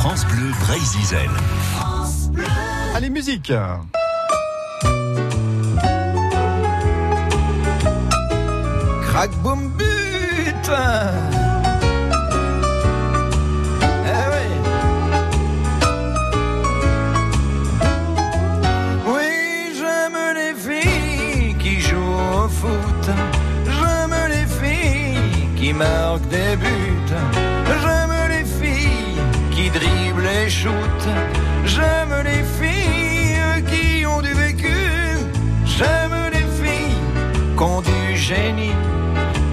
France Bleu Brésil. Allez, musique. Crac boum but. Eh oui. Oui, j'aime les filles qui jouent au foot. J'aime les filles qui marquent des buts qui dribblent et shootent J'aime les filles qui ont du vécu J'aime les filles qui ont du génie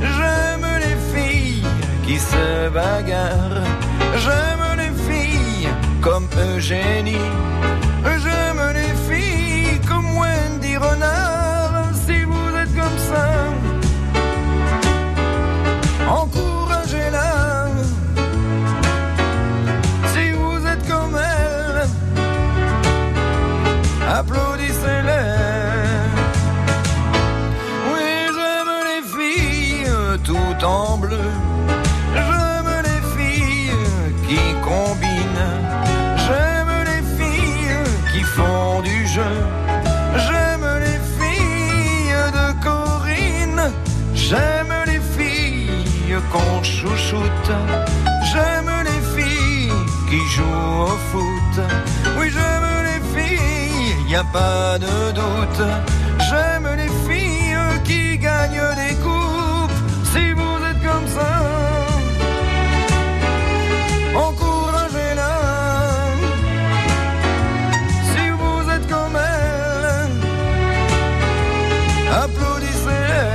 J'aime les filles qui se bagarrent. J'aime les filles comme Eugénie. Applaudissez-les. Oui, j'aime les filles tout en bleu. J'aime les filles qui combinent. J'aime les filles qui font du jeu. J'aime les filles de Corinne. J'aime les filles qu'on chouchoute. J'aime les filles qui jouent au foot. Oui, j'aime les filles, y a pas de doute. J'aime les filles qui gagnent des coupes. Si vous êtes comme ça, encouragez-la. Si vous êtes comme elle, applaudissez-les.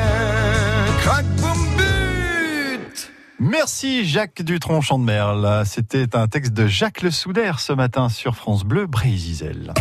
Crac, boum, but. Merci Jacques Dutronc Chandemerle. C'était un texte de Jacques Le Soudaire ce matin sur France Bleu Brésil.